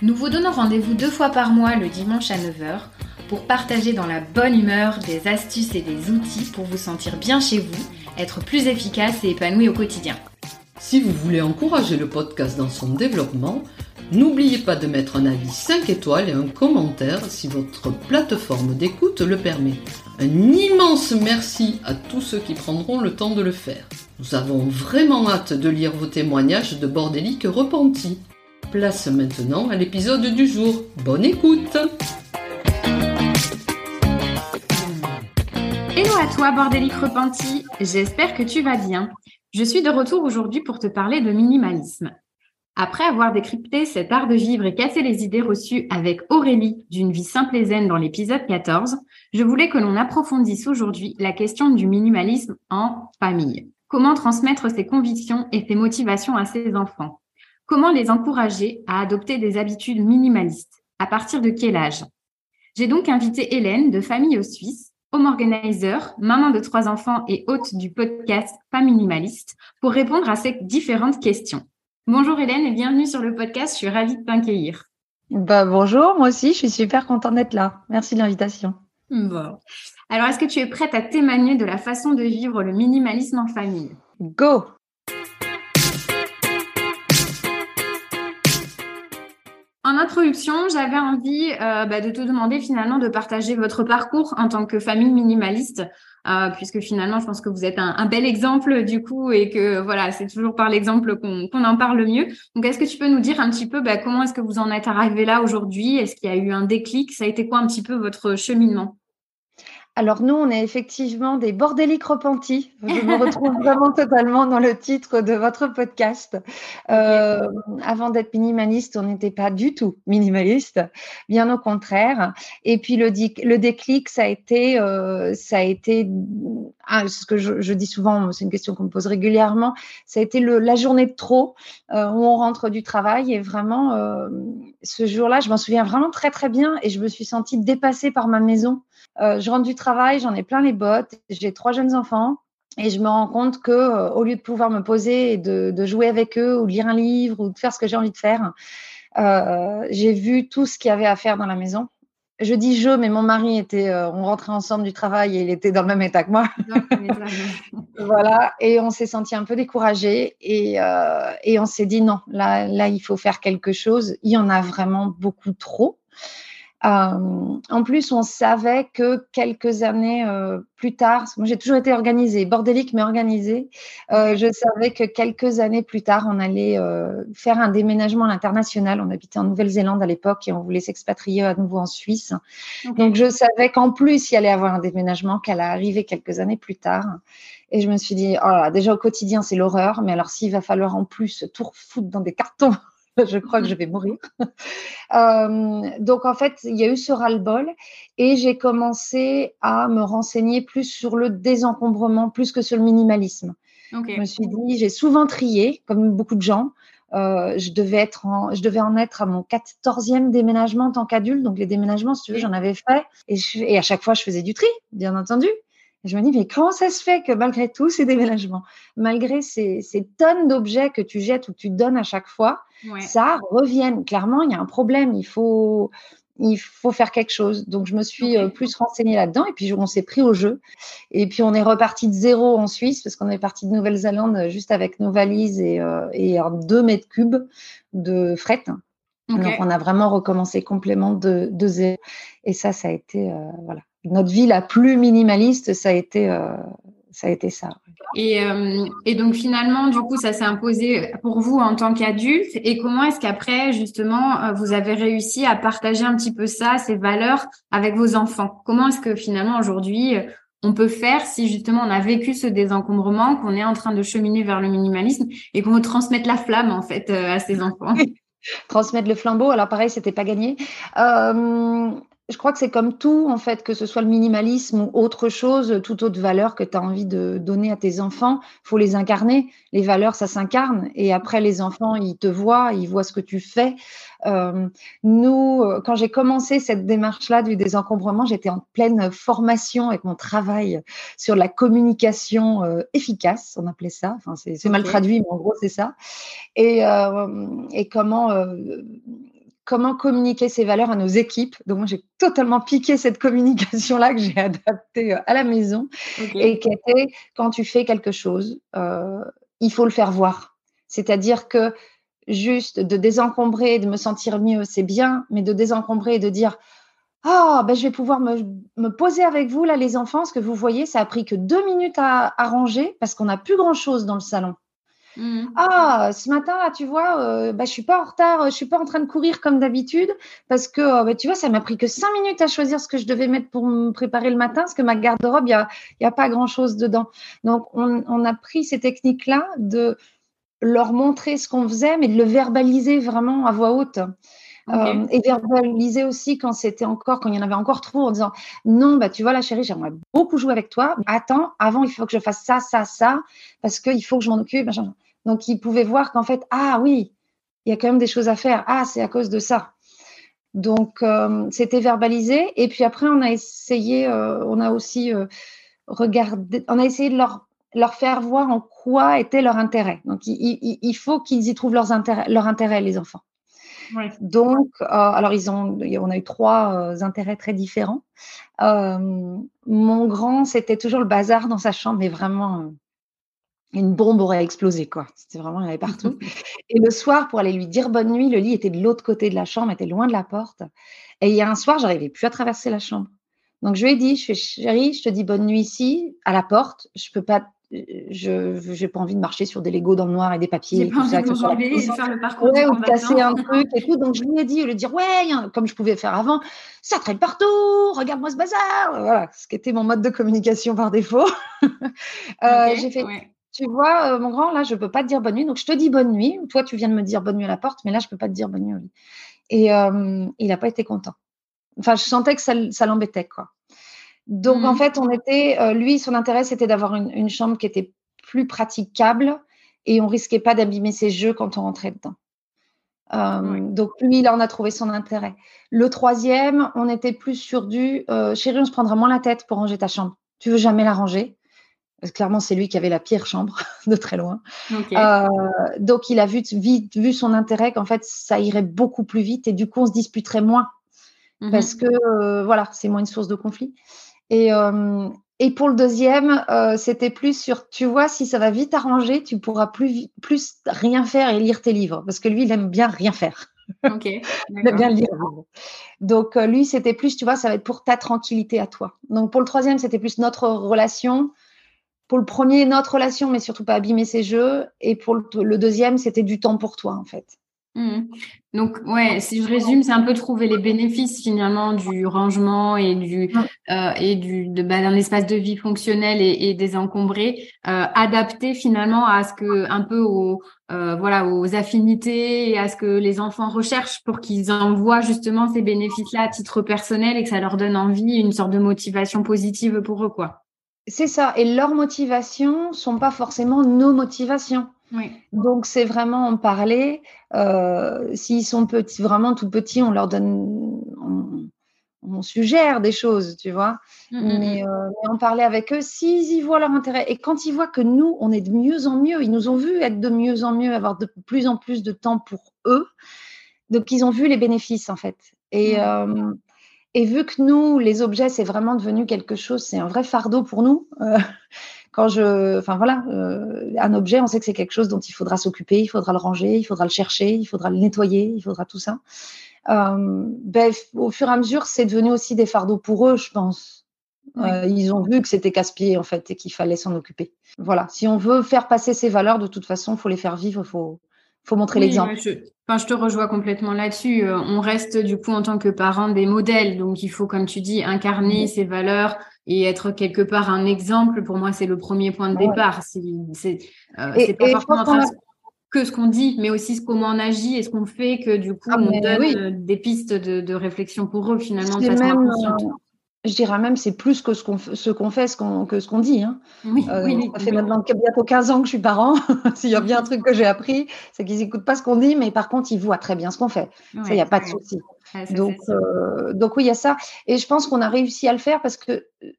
nous vous donnons rendez-vous deux fois par mois le dimanche à 9h pour partager dans la bonne humeur des astuces et des outils pour vous sentir bien chez vous, être plus efficace et épanoui au quotidien. Si vous voulez encourager le podcast dans son développement, n'oubliez pas de mettre un avis 5 étoiles et un commentaire si votre plateforme d'écoute le permet. Un immense merci à tous ceux qui prendront le temps de le faire. Nous avons vraiment hâte de lire vos témoignages de bordéliques repentis. Place maintenant à l'épisode du jour. Bonne écoute Hello à toi, bordélique repenti. J'espère que tu vas bien. Je suis de retour aujourd'hui pour te parler de minimalisme. Après avoir décrypté cet art de vivre et cassé les idées reçues avec Aurélie d'une vie simple et zen dans l'épisode 14, je voulais que l'on approfondisse aujourd'hui la question du minimalisme en famille. Comment transmettre ses convictions et ses motivations à ses enfants? Comment les encourager à adopter des habitudes minimalistes? À partir de quel âge? J'ai donc invité Hélène de Famille aux Suisse, home organizer, maman de trois enfants et hôte du podcast Pas minimaliste, pour répondre à ces différentes questions. Bonjour Hélène et bienvenue sur le podcast. Je suis ravie de t'accueillir. Bah, bonjour, moi aussi, je suis super contente d'être là. Merci de l'invitation. Bon. Alors, est-ce que tu es prête à témoigner de la façon de vivre le minimalisme en famille? Go En introduction, j'avais envie euh, bah, de te demander finalement de partager votre parcours en tant que famille minimaliste, euh, puisque finalement, je pense que vous êtes un, bel exemple du coup et que voilà, c'est toujours par l'exemple qu'on en parle mieux. Donc, est-ce que tu peux nous dire un petit peu bah, comment est-ce que vous en êtes arrivé là aujourd'hui? Est-ce qu'il y a eu un déclic? Ça a été quoi un petit peu votre cheminement? Alors nous, on est effectivement des bordéliques repentis. Je me retrouve vraiment totalement dans le titre de votre podcast. Euh, avant d'être minimaliste, on n'était pas du tout minimaliste, bien au contraire. Et puis le, déclic, ça a été, euh, ça a été, ah, ce que je, dis souvent, c'est une question qu'on me pose régulièrement. Ça a été la journée de trop euh, où on rentre du travail et vraiment, ce jour-là, je m'en souviens vraiment très très bien et je me suis sentie dépassée par ma maison. je rentre du travail j'en ai plein les bottes, j'ai trois jeunes enfants. Et je me rends compte que euh, au lieu de pouvoir me poser et de, jouer avec eux ou lire un livre ou de faire ce que j'ai envie de faire, euh, j'ai vu tout ce qu'il y avait à faire dans la maison. Je dis je, mais mon mari était, euh, on rentrait ensemble du travail et il était dans le même état que moi. voilà, et on s'est senti un peu découragé et, et on s'est dit non, là, là, il faut faire quelque chose. Il y en a vraiment beaucoup trop. Euh, en plus, on savait que quelques années euh, plus tard, moi j'ai toujours été organisée, bordélique mais organisée, euh, je savais que quelques années plus tard, on allait faire un déménagement à l'international. On habitait en Nouvelle-Zélande à l'époque et on voulait s'expatrier à nouveau en Suisse. Donc je savais qu'en plus, il y allait avoir un déménagement qui allait arriver quelques années plus tard. Et je me suis dit, oh là, déjà au quotidien, c'est l'horreur, mais alors s'il va falloir en plus tout refoutre dans des cartons je crois que je vais mourir. Euh, donc en fait, il y a eu ce ras-le-bol et j'ai commencé à me renseigner plus sur le désencombrement plus que sur le minimalisme. Je me suis dit, j'ai souvent trié, comme beaucoup de gens. Euh, je, devais être en, je devais en être à mon 14e déménagement en tant qu'adulte. Donc les déménagements, si tu veux, j'en avais fait. Et, et à chaque fois, je faisais du tri, bien entendu je me dis, mais comment ça se fait que malgré tous ces déménagements, malgré ces, tonnes d'objets que tu jettes ou que tu donnes à chaque fois, ça revienne. Clairement, il y a un problème. Il faut, il faut faire quelque chose. Donc, je me suis euh, plus renseignée là-dedans et puis on s'est pris au jeu. Et puis, on est reparti de zéro en Suisse parce qu'on est parti de Nouvelle-Zélande euh, juste avec nos valises et, euh, et mètres cubes de fret. Donc, on a vraiment recommencé complètement de, de zéro. Et ça, ça a été, voilà notre vie la plus minimaliste, ça a été, euh, ça, a été ça. Et, euh, et, donc finalement, du coup, ça s'est imposé pour vous en tant qu'adulte. Et comment est-ce qu'après, justement, euh, vous avez réussi à partager un petit peu ça, ces valeurs, avec vos enfants? Comment est-ce que finalement aujourd'hui on peut faire si justement on a vécu ce désencombrement, qu'on est en train de cheminer vers le minimalisme et qu'on veut transmettre la flamme en fait à ses enfants? Transmettre le flambeau. Alors pareil, c'était pas gagné. Euh, je crois que c'est comme tout, en fait, que ce soit le minimalisme ou autre chose, toute autre valeur que tu as envie de donner à tes enfants, faut les incarner. Les valeurs, ça s'incarne. Et après, les enfants, ils te voient, ils voient ce que tu fais. Euh, nous, quand j'ai commencé cette démarche-là du désencombrement, j'étais en pleine formation avec mon travail sur la communication euh, efficace, on appelait ça. Enfin, c'est mal traduit, mais en gros, c'est ça. Et, euh, et comment comment communiquer ces valeurs à nos équipes. Donc moi, j'ai totalement piqué cette communication-là que j'ai adaptée euh, à la maison et qui était quand tu fais quelque chose, euh, il faut le faire voir. C'est-à-dire que juste de désencombrer et de me sentir mieux, c'est bien, mais de désencombrer et de dire ah, ben je vais pouvoir me, poser avec vous, là, les enfants. Ce que vous voyez, ça a pris que deux minutes à, à ranger parce qu'on n'a plus grand-chose dans le salon. Mmh. Ah, ce matin, là, tu vois, euh, bah, je suis pas en retard, je suis pas en train de courir comme d'habitude parce que, euh, bah, tu vois, ça m'a pris que cinq minutes à choisir ce que je devais mettre pour me préparer le matin parce que ma garde-robe, il y a, y a pas grand-chose dedans. Donc, on, a pris ces techniques-là de leur montrer ce qu'on faisait, mais de le verbaliser vraiment à voix haute. Euh, et verbaliser aussi quand c'était encore, quand il y en avait encore trop, en disant non, bah tu vois la chérie, j'aimerais beaucoup jouer avec toi. Attends, avant il faut que je fasse ça, ça, ça, parce qu'il faut que je m'en occupe. Donc, ils pouvaient voir qu'en fait, ah oui, il y a quand même des choses à faire. Ah, c'est à cause de ça. Donc, euh, c'était verbalisé. Et puis après, on a essayé, euh, on a aussi euh, regardé, on a essayé de leur, leur faire voir en quoi était leur intérêt. Donc, il, faut qu'ils y trouvent leurs intérêts, leur intérêt, les enfants. Donc, alors ils ont, on a eu trois intérêts très différents. mon grand, c'était toujours le bazar dans sa chambre, mais vraiment une bombe aurait explosé, quoi. C'était vraiment, il y avait partout. Et le soir, pour aller lui dire bonne nuit, le lit était de l'autre côté de la chambre, était loin de la porte. Et il y a un soir, j'arrivais plus à traverser la chambre. Donc je lui ai dit, je fais chérie, je te dis bonne nuit ici, à la porte. Je peux pas, je j'ai pas envie de marcher sur des Legos dans le noir et des papiers. J'ai pas envie de faire le parcours. Ouais, ou casser un truc et tout. Donc je lui ai dit, lui dire ouais, comme je pouvais faire avant, ça traîne partout, regarde-moi ce bazar. Voilà, ce qui était mon mode de communication par défaut. euh, j'ai fait tu vois, euh, mon grand, là, je ne peux pas te dire bonne nuit. Donc, je te dis bonne nuit. Toi, tu viens de me dire bonne nuit à la porte, mais là, je ne peux pas te dire bonne nuit au lit. Et euh, il n'a pas été content. Enfin, je sentais que ça, l'embêtait, quoi. Donc, en mmh. fait, on était, euh, lui, son intérêt, c'était d'avoir une, chambre qui était plus praticable et on risquait pas d'abîmer ses jeux quand on rentrait dedans. Donc, lui, là, on a trouvé son intérêt. Le troisième, on était plus sur du chérie, on se prendra moins la tête pour ranger ta chambre. Tu veux jamais la ranger? Clairement, c'est lui qui avait la pire chambre de très loin. Euh, donc, il a vu, vite vu son intérêt qu'en fait, ça irait beaucoup plus vite et du coup, on se disputerait moins mhm. parce que euh, voilà, c'est moins une source de conflit. Et, euh, et pour le deuxième, c'était plus sur, tu vois, si ça va vite arranger, tu pourras plus, plus rien faire et lire tes livres parce que lui, il aime bien rien faire. Ok. il aime bien lire. Donc, lui, c'était plus, tu vois, ça va être pour ta tranquillité à toi. Donc, pour le troisième, c'était plus notre relation pour le premier, notre relation, mais surtout pas abîmer ses jeux. Et pour le, deuxième, c'était du temps pour toi, en fait. Mmh. Donc, ouais, si je résume, c'est un peu trouver les bénéfices finalement du rangement et du euh, et du bah, d'un espace de vie fonctionnel et, et désencombré, euh, adapté finalement à ce que un peu aux euh, voilà aux affinités et à ce que les enfants recherchent pour qu'ils envoient justement ces bénéfices-là à titre personnel et que ça leur donne envie, une sorte de motivation positive pour eux, quoi. C'est ça. Et leurs motivations sont pas forcément nos motivations. Donc, c'est vraiment en parler. Euh, s'ils sont petits, vraiment tout petits, on leur donne, on, suggère des choses, tu vois. Mm, mm, mm. mais, en parler avec eux, s'ils y voient leur intérêt. Et quand ils voient que nous, on est de mieux en mieux, ils nous ont vu être de mieux en mieux, avoir de plus en plus de temps pour eux. Donc, ils ont vu les bénéfices, en fait. Et, euh, et vu que nous, les objets, c'est vraiment devenu quelque chose, c'est un vrai fardeau pour nous. Euh, quand je, enfin voilà, euh, un objet, on sait que c'est quelque chose dont il faudra s'occuper, il faudra le ranger, il faudra le chercher, il faudra le nettoyer, il faudra tout ça. Euh, ben, au fur et à mesure, c'est devenu aussi des fardeaux pour eux, je pense. ils ont vu que c'était casse-pied en fait et qu'il fallait s'en occuper. Voilà. Si on veut faire passer ces valeurs, de toute façon, il faut les faire vivre. Faut, faut montrer l'exemple. je, enfin, je te rejoins complètement là-dessus. Euh, on reste du coup en tant que parents des modèles. Donc il faut, comme tu dis, incarner ces valeurs et être quelque part un exemple. Pour moi, c'est le premier point de départ. C'est, euh, pas forcément que ce qu'on dit, mais aussi comment on agit et ce qu'on fait, que du coup, ah, on donne des pistes de, réflexion pour eux finalement de façon inconsciente je dirais même c'est plus que ce qu'on ce qu'on fait ce qu'on que ce qu'on dit. Hein. Oui, euh, ça fait maintenant bientôt 15 ans que je suis parent. S'il y a bien un truc que j'ai appris, c'est qu'ils n'écoutent pas ce qu'on dit, mais par contre ils voient très bien ce qu'on fait. ça, il n'y a pas de souci. donc, euh, donc oui, il y a ça. Et je pense qu'on a réussi à le faire parce que euh,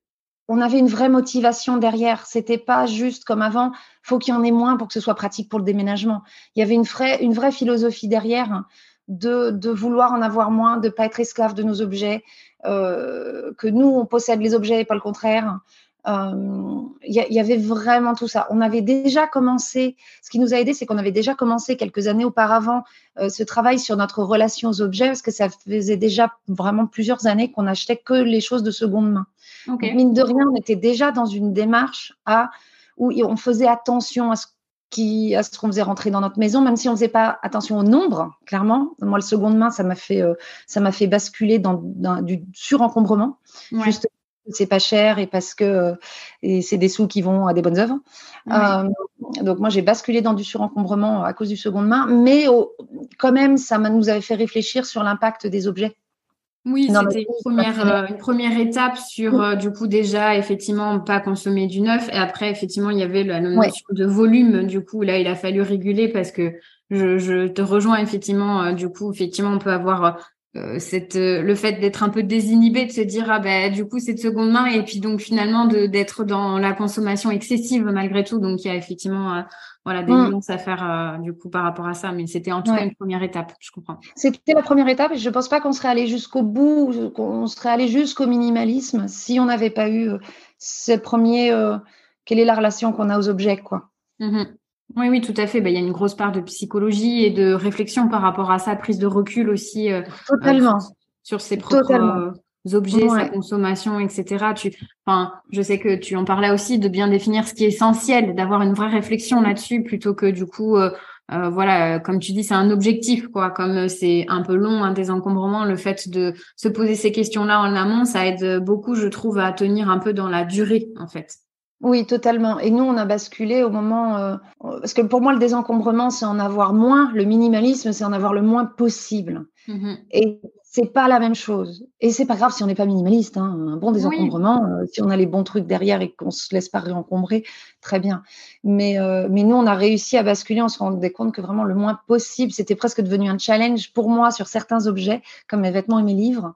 on avait une vraie motivation derrière. C'était pas juste comme avant. Faut qu'il y en ait moins pour que ce soit pratique pour le déménagement. Il y avait une vraie une vraie philosophie derrière. De, de, vouloir en avoir moins, de pas être esclave de nos objets, euh, que nous, on possède les objets et pas le contraire. Il euh, y, avait vraiment tout ça. On avait déjà commencé, ce qui nous a aidé, c'est qu'on avait déjà commencé quelques années auparavant euh, ce travail sur notre relation aux objets, parce que ça faisait déjà vraiment plusieurs années qu'on achetait que les choses de seconde main. mine de rien, on était déjà dans une démarche à, où on faisait attention à ce qui, à ce qu'on faisait rentrer dans notre maison, même si on faisait pas attention au nombre, clairement. Moi, le seconde main, ça m'a fait, euh, ça m'a fait basculer dans, du surencombrement. Juste, c'est pas cher et parce que euh, et c'est des sous qui vont à des bonnes œuvres. Euh, donc moi, j'ai basculé dans du surencombrement à cause du seconde main, mais quand même, ça nous avait fait réfléchir sur l'impact des objets oui, c'était une première, euh, une première étape sur, euh, du coup, déjà, effectivement, pas consommer du neuf. Et après, effectivement, il y avait la notion de volume. Du coup, là, il a fallu réguler parce que je, je te rejoins, effectivement. Euh, du coup, effectivement, on peut avoir cette, le fait d'être un peu désinhibé, de se dire, ah ben, du coup, c'est de seconde main. Et puis, donc, finalement, d'être dans la consommation excessive malgré tout. Donc, il y a effectivement voilà, des mmh. nuances à faire euh, du coup par rapport à ça. Mais c'était en tout cas une première étape, je comprends. C'était la première étape et je ne pense pas qu'on serait allé jusqu'au bout, qu'on serait allé jusqu'au minimalisme si on n'avait pas eu euh, ce premier euh, quelle est la relation qu'on a aux objets, quoi. Mmh oui, oui, tout à fait. Ben, il y a une grosse part de psychologie et de réflexion par rapport à ça, prise de recul aussi. Totalement. sur ses propres objets, sa consommation, etc. Tu, enfin, je sais que tu en parlais aussi de bien définir ce qui est essentiel, d'avoir une vraie réflexion là-dessus plutôt que du coup, euh, euh, voilà, comme tu dis, c'est un objectif, quoi. Comme c'est un peu long, un désencombrement, le fait de se poser ces questions-là en amont, ça aide beaucoup, je trouve, à tenir un peu dans la durée, en fait. Oui, totalement. Et nous, on a basculé au moment euh, parce que pour moi, le désencombrement, c'est en avoir moins. Le minimalisme, c'est en avoir le moins possible. Mmh Et c'est pas la même chose. Et c'est pas grave si on n'est pas minimaliste. Hein. Un bon désencombrement, euh, si on a les bons trucs derrière et qu'on se laisse pas réencombrer, très bien. Mais, euh, mais nous, on a réussi à basculer. On se rendait compte que vraiment le moins possible, c'était presque devenu un challenge pour moi sur certains objets, comme mes vêtements et mes livres.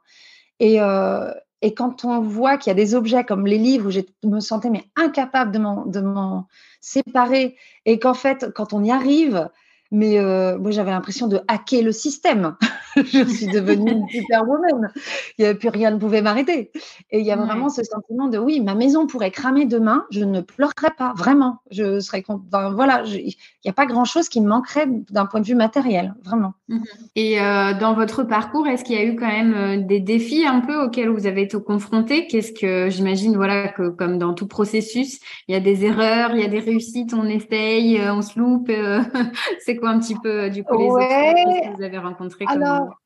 Et, euh, et quand on voit qu'il y a des objets comme les livres où je me sentais mais incapable de m'en séparer, et qu'en fait, quand on y arrive, mais euh, moi j'avais l'impression de hacker le système. je suis devenue une superwoman. Il y avait plus rien ne pouvait m'arrêter. Et il y a vraiment ce sentiment de oui, ma maison pourrait cramer demain, je ne pleurerais pas vraiment. Je serais voilà, il n'y a pas grand chose qui me manquerait d'un point de vue matériel, vraiment. Mmh Et euh, dans votre parcours, est-ce qu'il y a eu quand même euh, des défis un peu auxquels vous avez été confrontés? Qu'est-ce que j'imagine voilà que comme dans tout processus, il y a des erreurs, il y a des réussites, on essaye, on se loupe. c'est un petit peu du coup les que vous avez rencontrés Alors,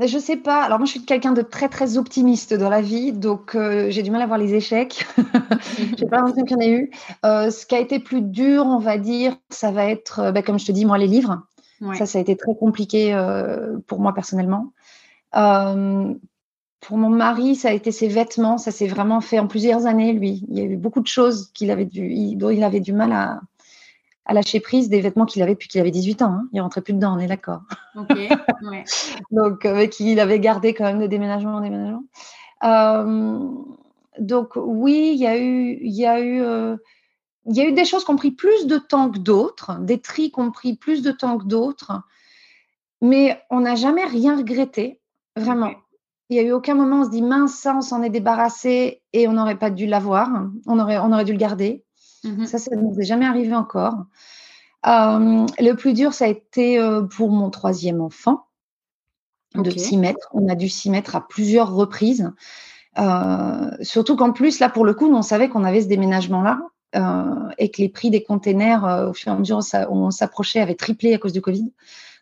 je sais pas. Alors moi, je suis quelqu'un de très très optimiste dans la vie, donc euh, j'ai du mal à voir les échecs. j'ai pas l'impression qu'il y en ait eu. Euh, ce qui a été plus dur, on va dire, ça va être, euh, bah, comme je te dis, moi les livres. Ça, ça a été très compliqué pour moi personnellement. pour mon mari, ça a été ses vêtements. Ça s'est vraiment fait en plusieurs années, lui. Il y a eu beaucoup de choses qu'il avait dû, dont il avait du mal à, à lâcher prise des vêtements qu'il avait depuis qu'il avait 18 ans. Hein. Il rentrait plus dedans, on est d'accord. donc, avec qui il avait gardé quand même de déménagement en déménagement. Euh, donc, oui, il y a eu, il y a eu, euh, il y a eu des choses qui ont pris plus de temps que d'autres, des tris qui ont pris plus de temps que d'autres, mais on n'a jamais rien regretté, vraiment. Il n'y a eu aucun moment où on se dit mince, ça, on s'en est débarrassé et on n'aurait pas dû l'avoir, on aurait, on aurait dû le garder. Mmh ça, ça ne nous est jamais arrivé encore. Euh, le plus dur, ça a été euh, pour mon troisième enfant de s'y mettre. On a dû s'y mettre à plusieurs reprises. Euh, surtout qu'en plus, là, pour le coup, on savait qu'on avait ce déménagement-là et que les prix des containers, au fur et à mesure où on s'approchait, avaient triplé à cause du Covid.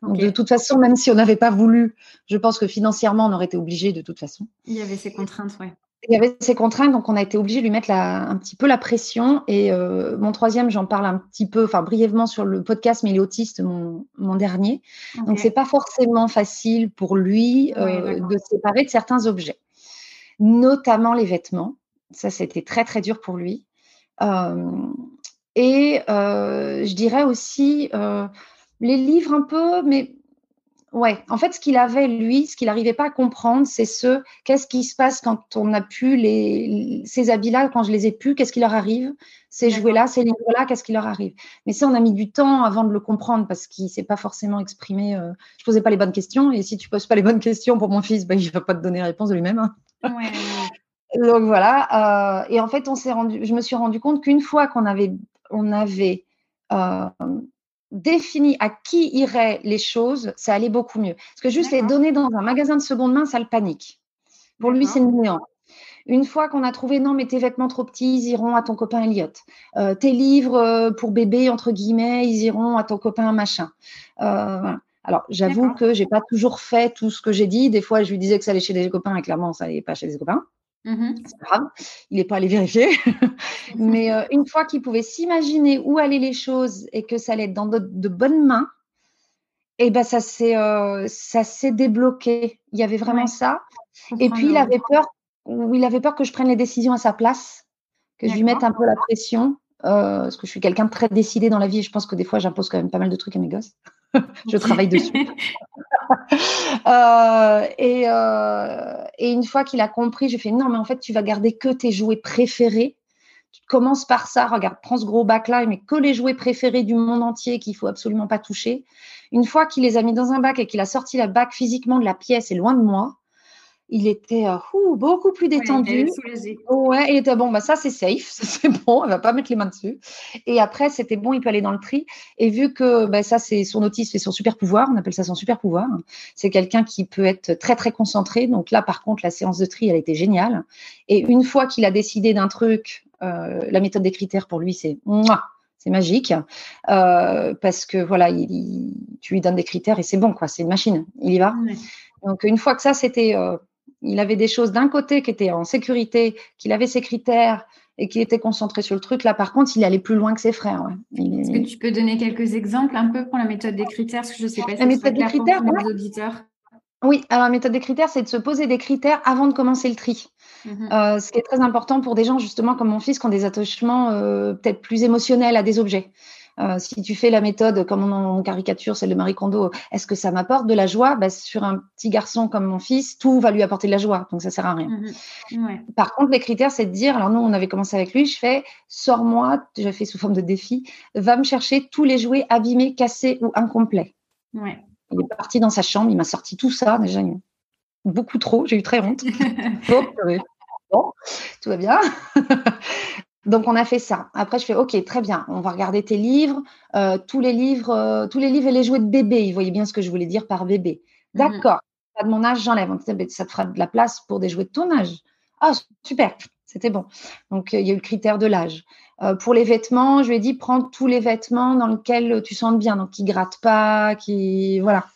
Donc, de toute façon, même si on n'avait pas voulu, je pense que financièrement, on aurait été obligé de toute façon. Il y avait ces contraintes, oui. Il y avait ces contraintes, donc on a été obligé de lui mettre un petit peu la pression. Et euh, mon troisième, j'en parle un petit peu, enfin brièvement sur le podcast, mais il est autiste, mon, mon dernier. Donc, Donc c'est pas forcément facile pour lui euh, de se séparer de certains objets, notamment les vêtements. Ça, c'était très très dur pour lui. Euh, et je dirais aussi les livres un peu, mais Ouais, en fait, ce qu'il avait, lui, ce qu'il n'arrivait pas à comprendre, c'est ce qu'est-ce qui se passe quand on a pu les, ces habits-là, quand je les ai pu, qu'est-ce qui leur arrive? Ces jouets-là, ces livres-là, qu'est-ce qui leur arrive? Mais ça, on a mis du temps avant de le comprendre parce qu'il ne s'est pas forcément exprimé. Euh, je ne posais pas les bonnes questions et si tu ne poses pas les bonnes questions pour mon fils, ben, il ne va pas te donner la réponse de lui-même. Hein. Donc voilà. Euh, et en fait, on s'est rendu, je me suis rendu compte qu'une fois qu'on avait, on avait euh, défini à qui iraient les choses, ça allait beaucoup mieux. Parce que juste les donner dans un magasin de seconde main, ça le panique. Pour lui, c'est néant. Une fois qu'on a trouvé, non, mais tes vêtements trop petits, ils iront à ton copain Elliot. Euh, tes livres euh, pour bébé, entre guillemets, ils iront à ton copain machin. Euh, Alors, j'avoue que j'ai pas toujours fait tout ce que j'ai dit. Des fois, je lui disais que ça allait chez des copains et clairement, ça allait pas chez des copains. Mmh c'est pas grave, il n'est pas allé vérifier. Mais euh, une fois qu'il pouvait s'imaginer où allaient les choses et que ça allait être dans de, bonnes mains, et eh ben ça s'est euh, ça s'est débloqué. Il y avait vraiment ça. Et puis il avait peur, il avait peur que je prenne les décisions à sa place, que je lui mette un peu la pression, euh, parce que je suis quelqu'un de très décidé dans la vie. Et je pense que des fois j'impose quand même pas mal de trucs à mes gosses. je travaille dessus. Euh, et, euh, et, une fois qu'il a compris, j'ai fait non, mais en fait, tu vas garder que tes jouets préférés. Tu commences par ça, regarde, prends ce gros bac là, mais que les jouets préférés du monde entier qu'il faut absolument pas toucher. Une fois qu'il les a mis dans un bac et qu'il a sorti la bac physiquement de la pièce et loin de moi, il était euh, beaucoup plus détendu. Ouais, il était bon, bah ça c'est safe, c'est bon, elle va pas mettre les mains dessus. Et après, c'était bon, il peut aller dans le tri. Et vu que bah, ça c'est son autisme et son super pouvoir, on appelle ça son super pouvoir. C'est quelqu'un qui peut être très très concentré. Donc là, par contre, la séance de tri, elle a été géniale. Et une fois qu'il a décidé d'un truc, euh, la méthode des critères pour lui, c'est c'est magique euh, parce que voilà, il, tu lui donnes des critères et c'est bon quoi, c'est une machine, il y va. Donc une fois que ça c'était il avait des choses d'un côté qui étaient en sécurité, qu'il avait ses critères et qui était concentré sur le truc. Là, par contre, il allait plus loin que ses frères. Est-ce que tu peux donner quelques exemples un peu pour la méthode des critères? Parce que je sais pas si la méthode des critères, pour les auditeurs. Oui, alors la méthode des critères, c'est de se poser des critères avant de commencer le tri. Mhm. Euh, ce qui est très important pour des gens, justement, comme mon fils, qui ont des attachements euh, peut-être plus émotionnels à des objets. Euh, si tu fais la méthode comme on caricature, celle de Marie Kondo, est-ce que ça m'apporte de la joie? Bah, Sur un petit garçon comme mon fils, tout va lui apporter de la joie, donc ça sert à rien. Mhm. Par contre, les critères, c'est de dire, alors nous, on avait commencé avec lui, je fais, sors-moi, j'ai fait sous forme de défi, va me chercher tous les jouets abîmés, cassés ou incomplets. Il est parti dans sa chambre, il m'a sorti tout ça, déjà beaucoup trop, j'ai eu très honte. bon, tout va bien. Donc on a fait ça. Après je fais ok très bien. On va regarder tes livres, euh, tous les livres, euh, tous les livres et les jouets de bébé. Ils voyaient bien ce que je voulais dire par bébé. Mhm. D'accord. Pas de mon âge, j'enlève. Ça te fera de la place pour des jouets de ton âge. Ah super, c'était bon. Donc il y a eu le critère de l'âge. Euh, pour les vêtements, je lui ai dit prends tous les vêtements dans lesquels tu sens bien, donc qui grattent pas, qui voilà.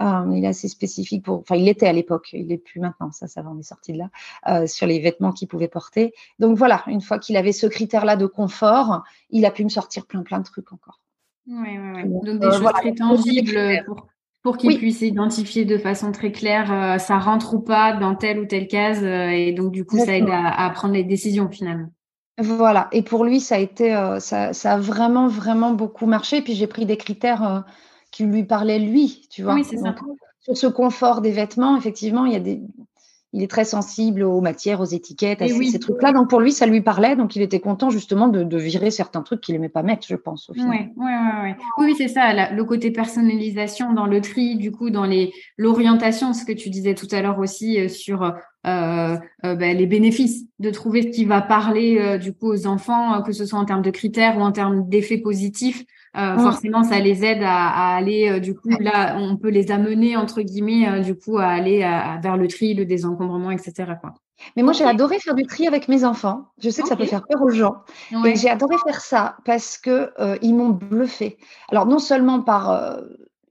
Euh, il est assez spécifique pour. Enfin, il était à l'époque, il n'est plus maintenant. Ça, ça va, on est sorti de là. Euh, sur les vêtements qu'il pouvait porter. Donc voilà, une fois qu'il avait ce critère-là de confort, il a pu me sortir plein, plein de trucs encore. Oui, oui, oui. Donc des euh, choses très tangibles pour, pour qu'il puisse identifier de façon très claire ça rentre ou pas dans telle ou telle case. et donc, du coup, ça aide à, prendre les décisions finalement. Voilà. Et pour lui, ça a été, ça, ça, a vraiment, vraiment beaucoup marché. Puis j'ai pris des critères qui lui parlait lui, tu vois. Oui, c'est ça. Sur ce confort des vêtements, effectivement, il y a des, il est très sensible aux matières, aux étiquettes, à ces, trucs-là. Donc pour lui, ça lui parlait. Donc il était content justement de, virer certains trucs qu'il n'aimait pas mettre, je pense. Au Ouais, ouais, oui, c'est ça. le côté personnalisation dans le tri, du coup, dans les l'orientation, ce que tu disais tout à l'heure aussi euh, sur euh, euh, ben, les bénéfices de trouver ce qui va parler du coup aux enfants, que ce soit en termes de critères ou en termes d'effets positifs. Euh, forcément, ça les aide à, aller, euh, du coup, là, on peut les amener, entre guillemets, euh, du coup, à aller vers le tri, le désencombrement, etc. Quoi. Mais moi, j'ai adoré faire du tri avec mes enfants. Je sais que ça peut faire peur aux gens. Et j'ai adoré faire ça parce que ils m'ont bluffé. Alors, non seulement par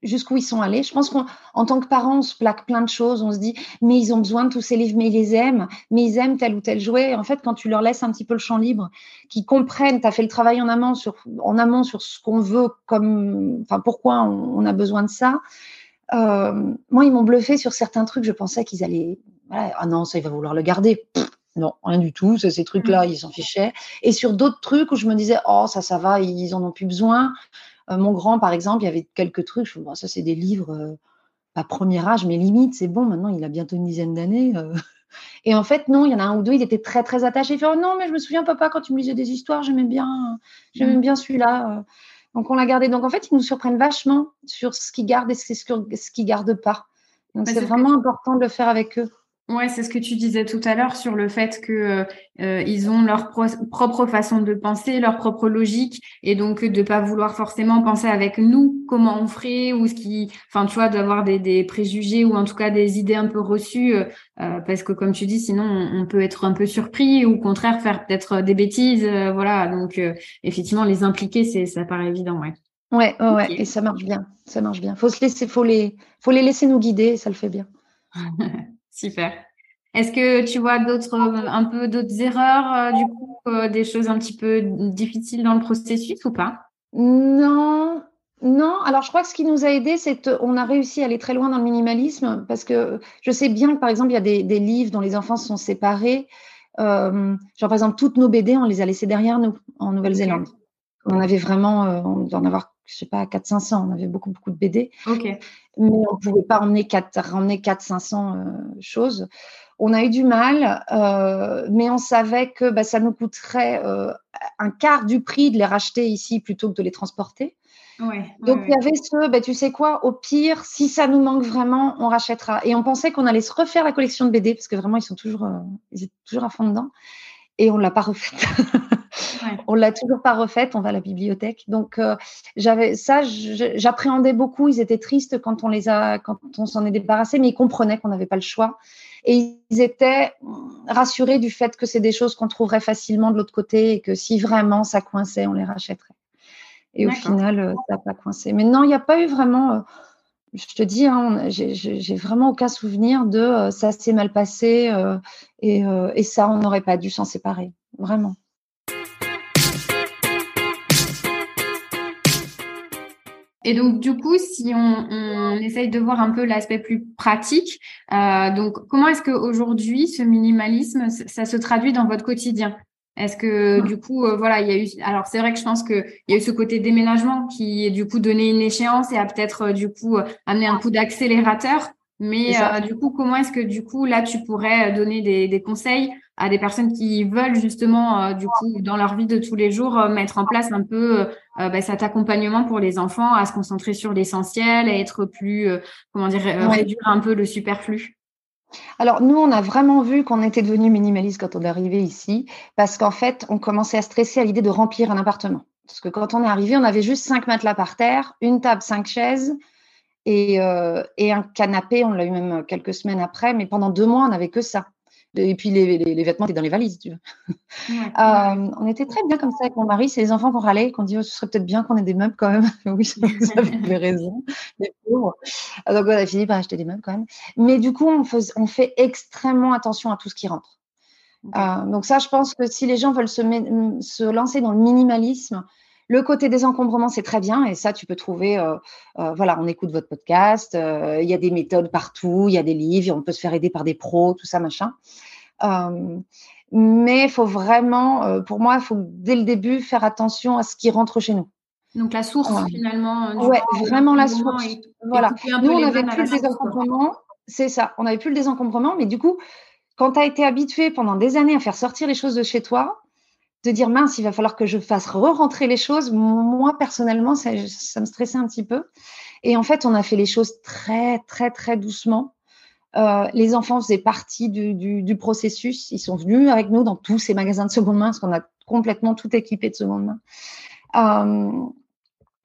jusqu'où ils sont allés. Je pense qu'en tant que parents, on se plaque plein de choses. On se dit, mais ils ont besoin de tous ces livres, mais ils les aiment, mais ils aiment tel ou tel jouet. en fait, quand tu leur laisses un petit peu le champ libre, qu'ils comprennent, tu as fait le travail en amont sur, en amont sur ce qu'on veut, comme, enfin, pourquoi on, a besoin de ça. Euh, moi, ils m'ont bluffé sur certains trucs. Je pensais qu'ils allaient, ah non, ça, il va vouloir le garder. non, rien du tout. Ces trucs-là, mmh. ils s'en fichaient. Et sur d'autres trucs où je me disais, oh, ça, ça va, ils en ont plus besoin. Euh, mon grand, par exemple, il y avait quelques trucs. Je me ça, c'est des livres, euh, pas premier âge, mais limite, c'est bon. Maintenant, il a bientôt une dizaine d'années. Euh. Et en fait, non, il y en a un ou deux, il était très, très attaché. Il fait, oh non, mais je me souviens, papa, quand tu me lisais des histoires, j'aimais bien, j'aimais mmh. bien celui-là. Donc, on l'a gardé. Donc, en fait, ils nous surprennent vachement sur ce qu'ils gardent et ce qu'ils ne gardent pas. Donc, bah, c'est vraiment important de le faire avec eux. Ouais, c'est ce que tu disais tout à l'heure sur le fait que euh, euh, ils ont leur propre façon de penser, leur propre logique, et donc de pas vouloir forcément penser avec nous comment on ferait ou ce qui, enfin tu vois, d'avoir des, des, préjugés ou en tout cas des idées un peu reçues, euh, parce que comme tu dis, sinon on, peut être un peu surpris ou au contraire faire peut-être des bêtises, voilà. Donc effectivement, les impliquer, c'est ça paraît évident, ouais. Ouais, ouais, et ça marche bien, ça marche bien. Faut se laisser, faut les, faut les laisser nous guider, ça le fait bien. Super. Est-ce que tu vois d'autres, un peu d'autres erreurs, euh, du coup, euh, des choses un petit peu difficiles dans le processus ou pas? Non, non. Alors, je crois que ce qui nous a aidé, c'est qu'on a réussi à aller très loin dans le minimalisme parce que je sais bien que, par exemple, il y a des, livres dont les enfants sont séparés. Euh, genre, par exemple, toutes nos BD, on les a laissées derrière nous en Nouvelle-Zélande. On avait vraiment, on doit en avoir je sais pas, 400-500. On avait beaucoup, beaucoup de BD. Ok. Mais on ne pouvait pas emmener 400-500 euh, choses. On a eu du mal, euh, mais on savait que bah, ça nous coûterait euh, un quart du prix de les racheter ici plutôt que de les transporter. Ouais, Donc il y avait ce, bah, tu sais quoi, au pire, si ça nous manque vraiment, on rachètera. Et on pensait qu'on allait se refaire la collection de BD parce que vraiment ils sont toujours, ils étaient toujours à fond dedans. Et on l'a pas refaite. On l'a toujours pas refaite, on va à la bibliothèque. Donc euh, j'avais ça, j'appréhendais beaucoup. Ils étaient tristes quand on les a, quand on s'en est débarrassé, mais ils comprenaient qu'on n'avait pas le choix. Et ils étaient rassurés du fait que c'est des choses qu'on trouverait facilement de l'autre côté et que si vraiment ça coinçait, on les rachèterait. Et au final, euh, ça n'a pas coincé. Mais non, il n'y a pas eu vraiment. Euh, je te dis, hein, j'ai vraiment aucun souvenir de ça s'est mal passé et, et, ça, on n'aurait pas dû s'en séparer. Vraiment. Et donc, du coup, si on, on essaye de voir un peu l'aspect plus pratique, euh, donc comment est-ce qu'aujourd'hui, ce minimalisme, ça se traduit dans votre quotidien? Est-ce que, du coup, euh, voilà, il y a eu... Alors, c'est vrai que je pense qu'il y a eu ce côté déménagement qui, du coup, donné une échéance et a peut-être, euh, du coup, amené un coup d'accélérateur. Mais du coup, comment est-ce que, du coup, là, tu pourrais donner des, des conseils à des personnes qui veulent justement, euh, du coup, dans leur vie de tous les jours, euh, mettre en place un peu euh, bah, cet accompagnement pour les enfants, à se concentrer sur l'essentiel, à être plus, comment dire, réduire un peu le superflu? Alors nous, on a vraiment vu qu'on était devenu minimaliste quand on est arrivé ici, parce qu'en fait, on commençait à stresser à l'idée de remplir un appartement. Parce que quand on est arrivé, on avait juste cinq matelas par terre, une table, cinq chaises, et, et, un canapé, on l'a eu même quelques semaines après, mais pendant deux mois, on n'avait que ça. Et puis les, les, vêtements étaient dans les valises, tu vois. Euh, on était très bien comme ça avec mon mari. C'est les enfants qu'on râlait, qu'on dit oh, ce serait peut-être bien qu'on ait des meubles quand même. oui, ça, avait raison. Les pauvres. Donc on a fini par acheter des meubles quand même. Mais du coup, on, fait, on fait extrêmement attention à tout ce qui rentre. Euh, donc ça, je pense que si les gens veulent se, se lancer dans le minimalisme, le côté des encombrements, c'est très bien. Et ça, tu peux trouver, euh, voilà, on écoute votre podcast, il y a des méthodes partout, il y a des livres, on peut se faire aider par des pros, tout ça, machin. Euh, mais il faut vraiment, euh, pour moi, il faut dès le début faire attention à ce qui rentre chez nous. Donc la source finalement. Euh, ouais, vraiment la source. voilà. Nous, on n'avait plus le désencombrement. C'est ça. On n'avait plus le désencombrement, mais du coup, quand tu as été habitué pendant des années à faire sortir les choses de chez toi, de dire mince, il va falloir que je fasse re-rentrer les choses. Moi, personnellement, ça, me stressait un petit peu. Et en fait, on a fait les choses très, très, très doucement. Euh, les enfants faisaient partie du, processus. Ils sont venus avec nous dans tous ces magasins de seconde main, parce qu'on a complètement tout équipé de seconde main. Euh,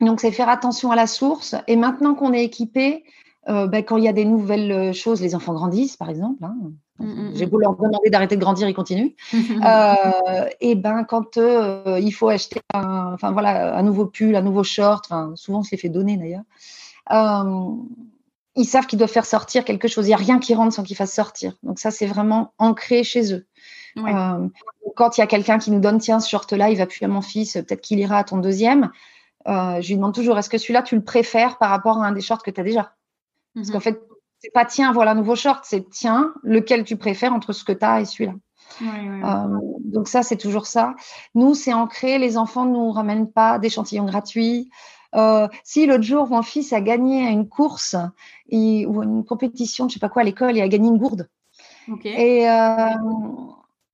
donc, c'est faire attention à la source. Et maintenant qu'on est équipé, euh, ben, quand il y a des nouvelles choses, les enfants grandissent, par exemple. Hein. Mm, mm, J'ai mm. beau leur demander d'arrêter de grandir, ils continuent. et ben, quand il faut acheter un, enfin voilà, un nouveau pull, un nouveau short, enfin, souvent on se les fait donner d'ailleurs. ils savent qu'ils doivent faire sortir quelque chose. Il n'y a rien qui rentre sans qu'ils fassent sortir. Donc ça, c'est vraiment ancré chez eux. quand il y a quelqu'un qui nous donne, tiens, ce short-là, il va plus à mon fils, peut-être qu'il ira à ton deuxième. je lui demande toujours, est-ce que celui-là, tu le préfères par rapport à un des shorts que tu as déjà? Parce qu'en mhm. fait, c'est pas tiens, voilà un nouveau short, c'est tiens, lequel tu préfères entre ce que tu as et celui-là. Euh, donc ça, c'est toujours ça. Nous, c'est ancré. Les enfants ne nous ramènent pas d'échantillons gratuits. Euh, si l'autre jour, mon fils a gagné une course ou une compétition, je sais pas quoi, à l'école, il a gagné une gourde. Et, euh,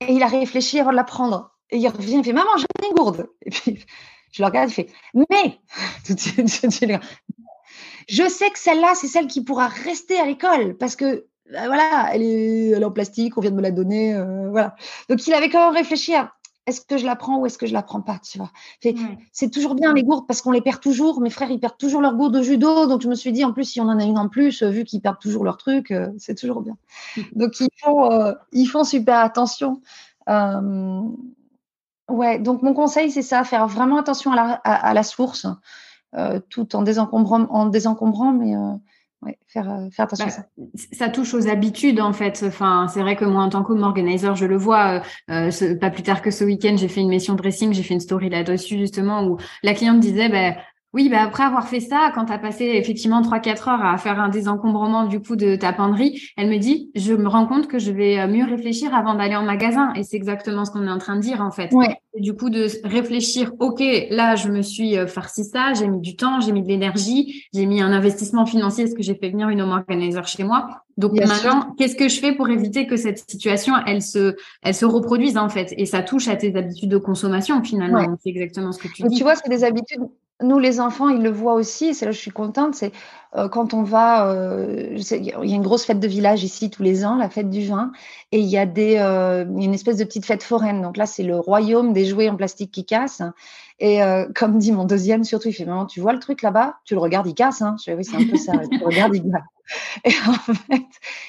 et, il a réfléchi avant de la prendre. Et il revient, il fait Maman, j'ai une gourde. Et puis je le regarde, il fait Mais je sais que celle-là, c'est celle qui pourra rester à l'école parce que bah, voilà, elle est, en plastique, on vient de me la donner, euh, voilà. Donc il avait quand même réfléchi à est-ce que je la prends ou est-ce que je la prends pas, tu vois? C'est toujours bien les gourdes parce qu'on les perd toujours. Mes frères, ils perdent toujours leurs gourdes de judo, donc je me suis dit en plus si on en a une en plus, euh, vu qu'ils perdent toujours leur truc, euh, c'est toujours bien. donc ils font, ils font super attention. ouais, donc mon conseil c'est ça, faire vraiment attention à la, à la source, tout en désencombrant, en désencombrant, mais faire, euh, faire attention à bah, ça. Ça touche aux habitudes en fait. Enfin, c'est vrai que moi en tant qu'home organizer, je le vois. Euh, euh pas plus tard que ce week-end, j'ai fait une mission dressing, j'ai fait une story là-dessus justement où la cliente disait, bah, oui, bah après avoir fait ça, quand tu as passé effectivement 3-4 heures à faire un désencombrement du coup de ta penderie, elle me dit, je me rends compte que je vais euh, mieux réfléchir avant d'aller en magasin. Et c'est exactement ce qu'on est en train de dire en fait. Ouais. du coup, de réfléchir, OK, là, je me suis euh, farci ça, j'ai mis du temps, j'ai mis de l'énergie, j'ai mis un investissement financier parce que j'ai fait venir une home organizer chez moi. Donc maintenant, qu'est-ce que je fais pour éviter que cette situation, elle se, elle se reproduise en fait? Et ça touche à tes habitudes de consommation finalement. C'est exactement ce que tu dis. Tu vois, c'est des habitudes nous, les enfants, ils le voient aussi, c'est là que je suis contente, c'est euh, quand on va, euh, il y a une grosse fête de village ici tous les ans, la fête du vin, et il y a des, euh, une espèce de petite fête foraine. Donc là, c'est le royaume des jouets en plastique qui cassent. Et comme dit mon deuxième, surtout, il fait Maman, tu vois le truc là-bas? Tu le regardes, il casse. Hein. Je fais, oui, c'est un peu ça. tu le regardes, il casse. Et en fait,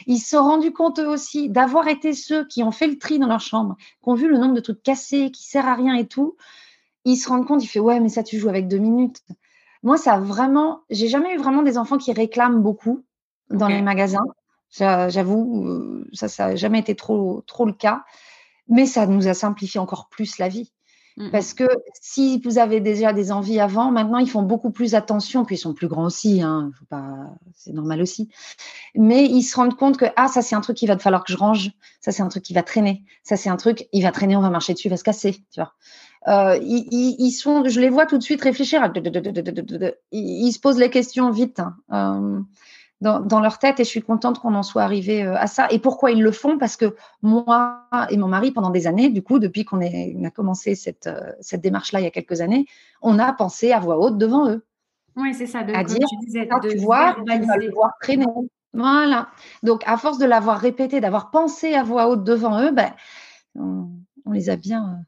ils se sont rendus compte eux aussi d'avoir été ceux qui ont fait le tri dans leur chambre, qui ont vu le nombre de trucs cassés, qui sert à rien et tout il se rend compte, il fait ouais, mais ça tu joues avec deux minutes. Moi, ça a vraiment, j'ai jamais eu vraiment des enfants qui réclament beaucoup dans les magasins. J'avoue, euh, ça, ça n'a jamais été trop, trop le cas. Mais ça nous a simplifié encore plus la vie. Mmh. Parce que si vous avez déjà des envies avant, maintenant ils font beaucoup plus attention, puis ils sont plus grands aussi, hein, c'est normal aussi. Mais ils se rendent compte que ah ça c'est un truc qu'il va falloir que je range, ça c'est un truc qui va traîner, ça c'est un truc il va traîner, on va marcher dessus, il va se casser, tu vois. Euh, ils, sont, je les vois tout de suite réfléchir. Ils, se posent les questions vite hein, euh, dans, leur tête et je suis contente qu'on en soit arrivé euh, à ça. Et pourquoi ils le font Parce que moi et mon mari, pendant des années, du coup, depuis qu'on a commencé cette, cette démarche-là il y a quelques années, on a pensé à voix haute devant eux. Oui, c'est ça. De, à dire, tu disais, de le voir traîner. Voilà. Donc, à force de l'avoir répété, d'avoir pensé à voix haute devant eux, ben, on les a bien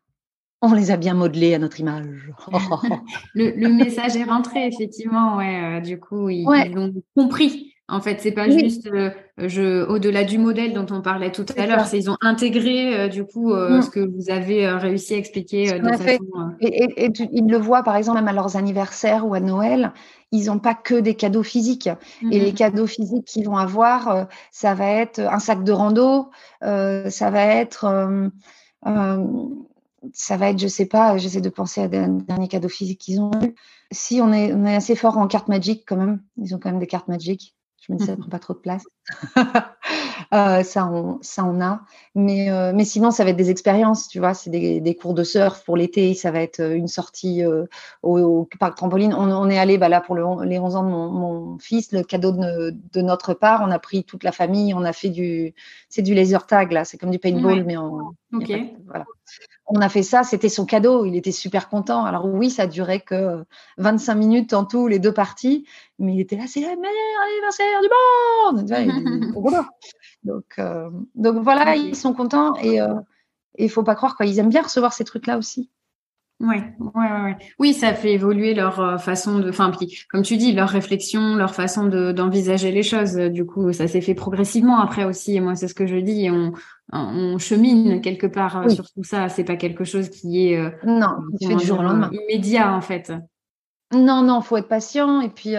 on les a bien modelés à notre image. le, message est rentré, effectivement. Ouais, euh, du coup, ils, ont compris. En fait, c'est pas juste euh, je, au-delà du modèle dont on parlait tout à l'heure, c'est ils ont intégré euh, du coup mm. ce que vous avez réussi à expliquer de façon, Et, et, ils le voient par exemple même à leurs anniversaires ou à Noël, ils n'ont pas que des cadeaux physiques. Et les mm-hmm. cadeaux physiques qu'ils vont avoir, ça va être un sac de rando, ça va être ça va être, je sais pas, j'essaie de penser à des derniers cadeaux physiques qu'ils ont eu. Si on est, on est assez fort en cartes magiques quand même, ils ont quand même des cartes magiques. Je me dis, ça ne prend pas trop de place. Euh, ça, on, ça, on a. Mais, euh, mais sinon, ça va être des expériences, tu vois. C'est des, des, cours de surf pour l'été. Ça va être une sortie euh, au, parc trampoline. On, on est allé bah, là pour le, les 11 ans de mon, mon fils, le cadeau de, de, notre part. On a pris toute la famille. On a fait du. C'est du laser tag, là. C'est comme du paintball, mais en. Ok. voilà on a fait ça, c'était son cadeau, il était super content. Alors oui, ça durait que 25 minutes en tout, les deux parties, mais il était là, c'est la meilleure anniversaire du monde. donc, euh, donc voilà, ils sont contents et euh, il faut pas croire quoi, ils aiment bien recevoir ces trucs-là aussi. Ouais, ouais, ouais, Oui, ça fait évoluer leur euh, façon de, enfin, puis comme tu dis, leur réflexion, leur façon de, d'envisager les choses. Du coup, ça s'est fait progressivement après aussi. Et moi, c'est ce que je dis. On, on chemine quelque part sur tout ça. C'est pas quelque chose qui est non, du jour au lendemain. immédiat en fait. Non, non, faut être patient. Et puis,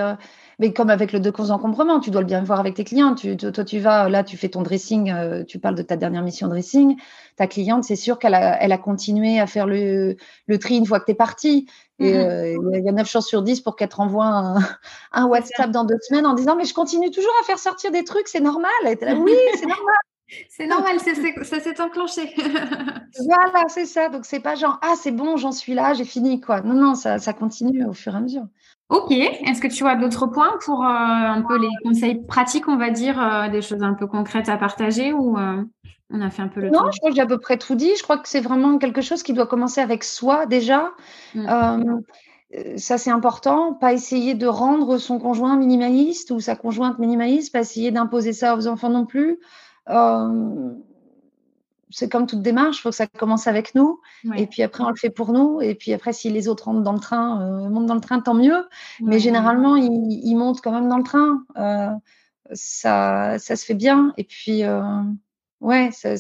mais comme avec le deux causes encombrement, tu dois le bien voir avec tes clients. Tu, toi, tu vas, là, tu fais ton dressing, euh, tu parles de ta dernière mission dressing. Ta cliente, c'est sûr qu'elle a, elle a continué à faire le, le tri une fois que tu es parti. Et mm-hmm. euh, il y a 9 chances sur 10 pour qu'elle te renvoie un, un WhatsApp dans deux semaines en disant Mais je continue toujours à faire sortir des trucs, c'est normal. oui, c'est normal. C'est normal, ça s'est enclenché. voilà, c'est ça. Donc, c'est pas genre, ah, c'est bon, j'en suis là, j'ai fini, quoi. Non, non, ça, ça, continue au fur et à mesure. Ok. Est-ce que tu as d'autres points pour euh, un peu les conseils pratiques, on va dire, euh, des choses un peu concrètes à partager ou euh, on a fait un peu le Non, je crois que j'ai à peu près tout dit. Je crois que c'est vraiment quelque chose qui doit commencer avec soi déjà. Mm. ça, c'est important. Pas essayer de rendre son conjoint minimaliste ou sa conjointe minimaliste, pas essayer d'imposer ça aux enfants non plus. Euh, c'est comme toute démarche, il faut que ça commence avec nous. Et puis après, on le fait pour nous. Et puis après, si les autres rentrent dans le train, euh, montent dans le train, tant mieux. Mais généralement, ils, montent quand même dans le train. Euh, ça, ça se fait bien. Et puis, ouais, ça,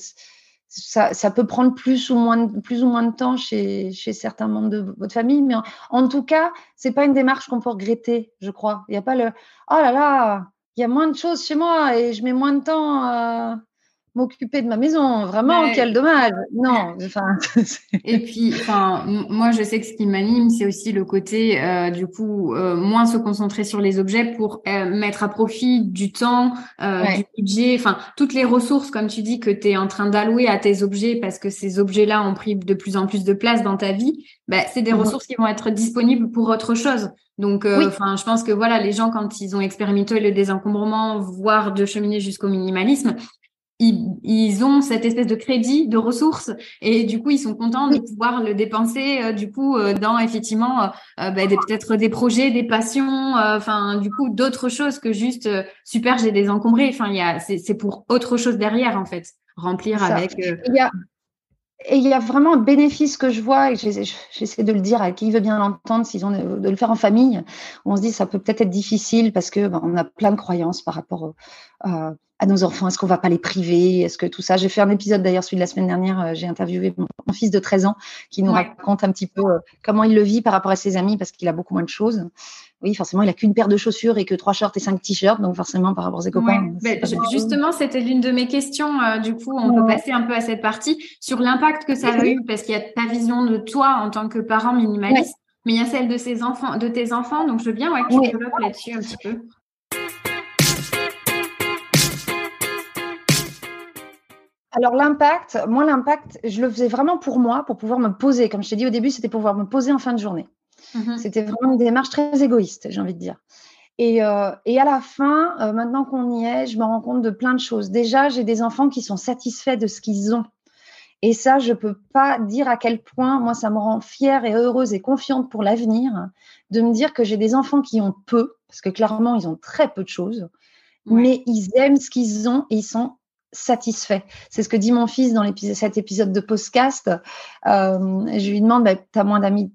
ça, peut prendre plus ou moins, de, plus ou moins de temps chez, chez certains membres de votre famille. Mais en, tout cas, c'est pas une démarche qu'on peut regretter, je crois. Il n'y a pas le oh là là, il y a moins de choses chez moi et je mets moins de temps à m'occuper de ma maison. Vraiment, quel dommage. Non. Enfin, et puis, enfin, moi, je sais que ce qui m'anime, c'est aussi le côté, euh, du coup, euh, moins se concentrer sur les objets pour euh, mettre à profit du temps, du budget, enfin, toutes les ressources, comme tu dis, que tu es en train d'allouer à tes objets parce que ces objets-là ont pris de plus en plus de place dans ta vie. Ben, c'est des mmh ressources qui vont être disponibles pour autre chose. Donc, euh, enfin, je pense que voilà, les gens quand ils ont expérimenté le désencombrement, voire de cheminer jusqu'au minimalisme, ils, ont cette espèce de crédit, de ressources, et du coup, ils sont contents de pouvoir le dépenser, euh, du coup, euh, dans effectivement bah, peut-être des projets, des passions, enfin, du coup, d'autres choses que juste super, j'ai désencombré. Enfin, il y a, c'est pour autre chose derrière en fait, remplir avec. Il y a et il y a vraiment un bénéfice que je vois, et j'essaie de le dire à qui veut bien l'entendre, s'ils ont de le faire en famille. On se dit ça peut peut-être être difficile parce que ben, on a plein de croyances par rapport euh, à nos enfants. Est-ce qu'on va pas les priver Est-ce que tout ça J'ai fait un épisode d'ailleurs celui de la semaine dernière. Euh, j'ai interviewé mon, fils de 13 ans qui nous raconte un petit peu euh, comment il le vit par rapport à ses amis parce qu'il a beaucoup moins de choses oui, forcément, il a qu'une paire de chaussures et que trois shorts et cinq t-shirts, donc forcément, par rapport à ses copains. Ben, justement, c'était l'une de mes questions. Euh, du coup, on peut passer un peu à cette partie sur l'impact que ça a eu, parce qu'il y a ta vision de toi en tant que parent minimaliste, mais il y a celle de ses enfants, de tes enfants. Donc, je veux bien ouais, que tu développes là-dessus un petit peu. Alors l'impact, moi l'impact, je le faisais vraiment pour moi, pour pouvoir me poser. Comme je t'ai dit au début, c'était pour pouvoir me poser en fin de journée. Mmh C'était vraiment une démarche très égoïste, j'ai envie de dire. Et, euh, et à la fin, euh, maintenant qu'on y est, je me rends compte de plein de choses. Déjà, j'ai des enfants qui sont satisfaits de ce qu'ils ont. Et ça, je ne peux pas dire à quel point, moi, ça me rend fière et heureuse et confiante pour l'avenir de me dire que j'ai des enfants qui ont peu, parce que clairement, ils ont très peu de choses, mais ils aiment ce qu'ils ont et ils sont satisfait. C'est ce que dit mon fils dans cet épisode de podcast. Euh, je lui demande, bah, tu as moins d'amis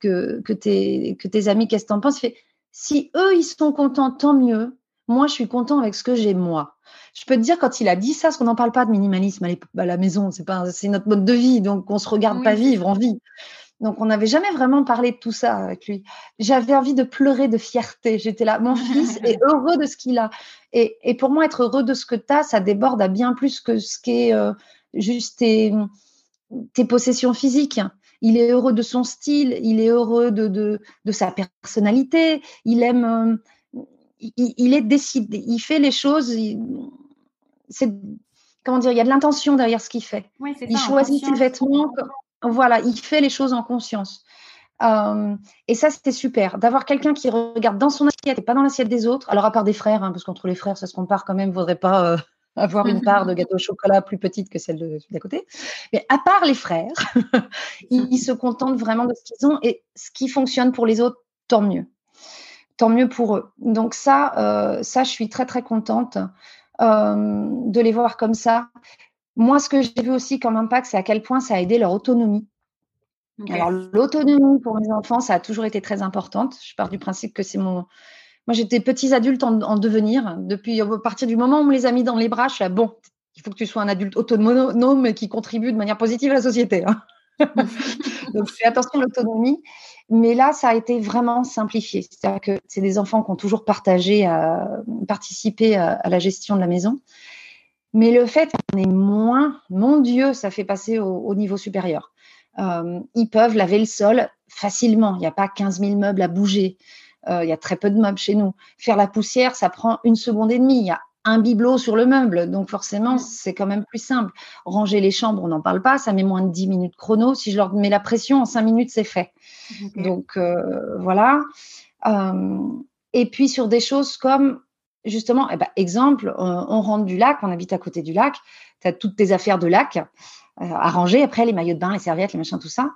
que, que, tes, que tes amis, qu'est-ce que tu en penses? Il fait, si eux, ils sont contents, tant mieux. Moi, je suis content avec ce que j'ai moi. Je peux te dire, quand il a dit ça, parce qu'on n'en parle pas de minimalisme à, la maison, c'est pas, c'est notre mode de vie, donc on se regarde pas vivre, en vie. Donc, on n'avait jamais vraiment parlé de tout ça avec lui. J'avais envie de pleurer de fierté. J'étais là, mon fils est heureux de ce qu'il a. Et, pour moi, être heureux de ce que tu as, ça déborde à bien plus que ce qui est euh, juste tes, possessions physiques. Il est heureux de son style, il est heureux de, de, sa personnalité, il aime, euh, il, est décidé, il fait les choses. C'est comment dire, il y a de l'intention derrière ce qu'il fait. il choisit ses vêtements. Voilà, il fait les choses en conscience. Euh, et ça, c'était super. D'avoir quelqu'un qui regarde dans son assiette et pas dans l'assiette des autres. Alors, à part des frères, hein, parce qu'entre les frères, ça se compare quand même, vaudrait pas euh, avoir une part de gâteau au chocolat plus petite que celle d'à côté. Mais à part les frères, ils, se contentent vraiment de ce qu'ils ont et ce qui fonctionne pour les autres, tant mieux. Tant mieux pour eux. Donc ça, euh, ça, je suis très très contente de les voir comme ça. Moi, ce que j'ai vu aussi comme impact, c'est à quel point ça a aidé leur autonomie. Alors, l'autonomie pour mes enfants, ça a toujours été très importante. Je pars du principe que c'est mon. Moi, j'étais petits adultes en, devenir. Depuis, à partir du moment où on me les a mis dans les bras, je suis là, bon, il faut que tu sois un adulte autonome et qui contribue de manière positive à la société. Hein. Donc, je fais attention à l'autonomie. Mais là, ça a été vraiment simplifié. C'est-à-dire que c'est des enfants qui ont toujours partagé, à, participé à, la gestion de la maison. Mais le fait qu'on ait moins, mon Dieu, ça fait passer au, niveau supérieur. Euh, ils peuvent laver le sol facilement. Il n'y a pas 15 000 meubles à bouger. Euh, il y a très peu de meubles chez nous. Faire la poussière, ça prend une seconde et demie. Il y a un bibelot sur le meuble. Donc forcément, c'est quand même plus simple. Ranger les chambres, on n'en parle pas. Ça met moins de 10 minutes chrono. Si je leur mets la pression, en 5 minutes, c'est fait. Donc euh, voilà. Et puis sur des choses comme, justement, eh ben, exemple, on, rentre du lac, on habite à côté du lac. Tu as toutes tes affaires de lac à ranger. Après, les maillots de bain, les serviettes, les machins, tout ça.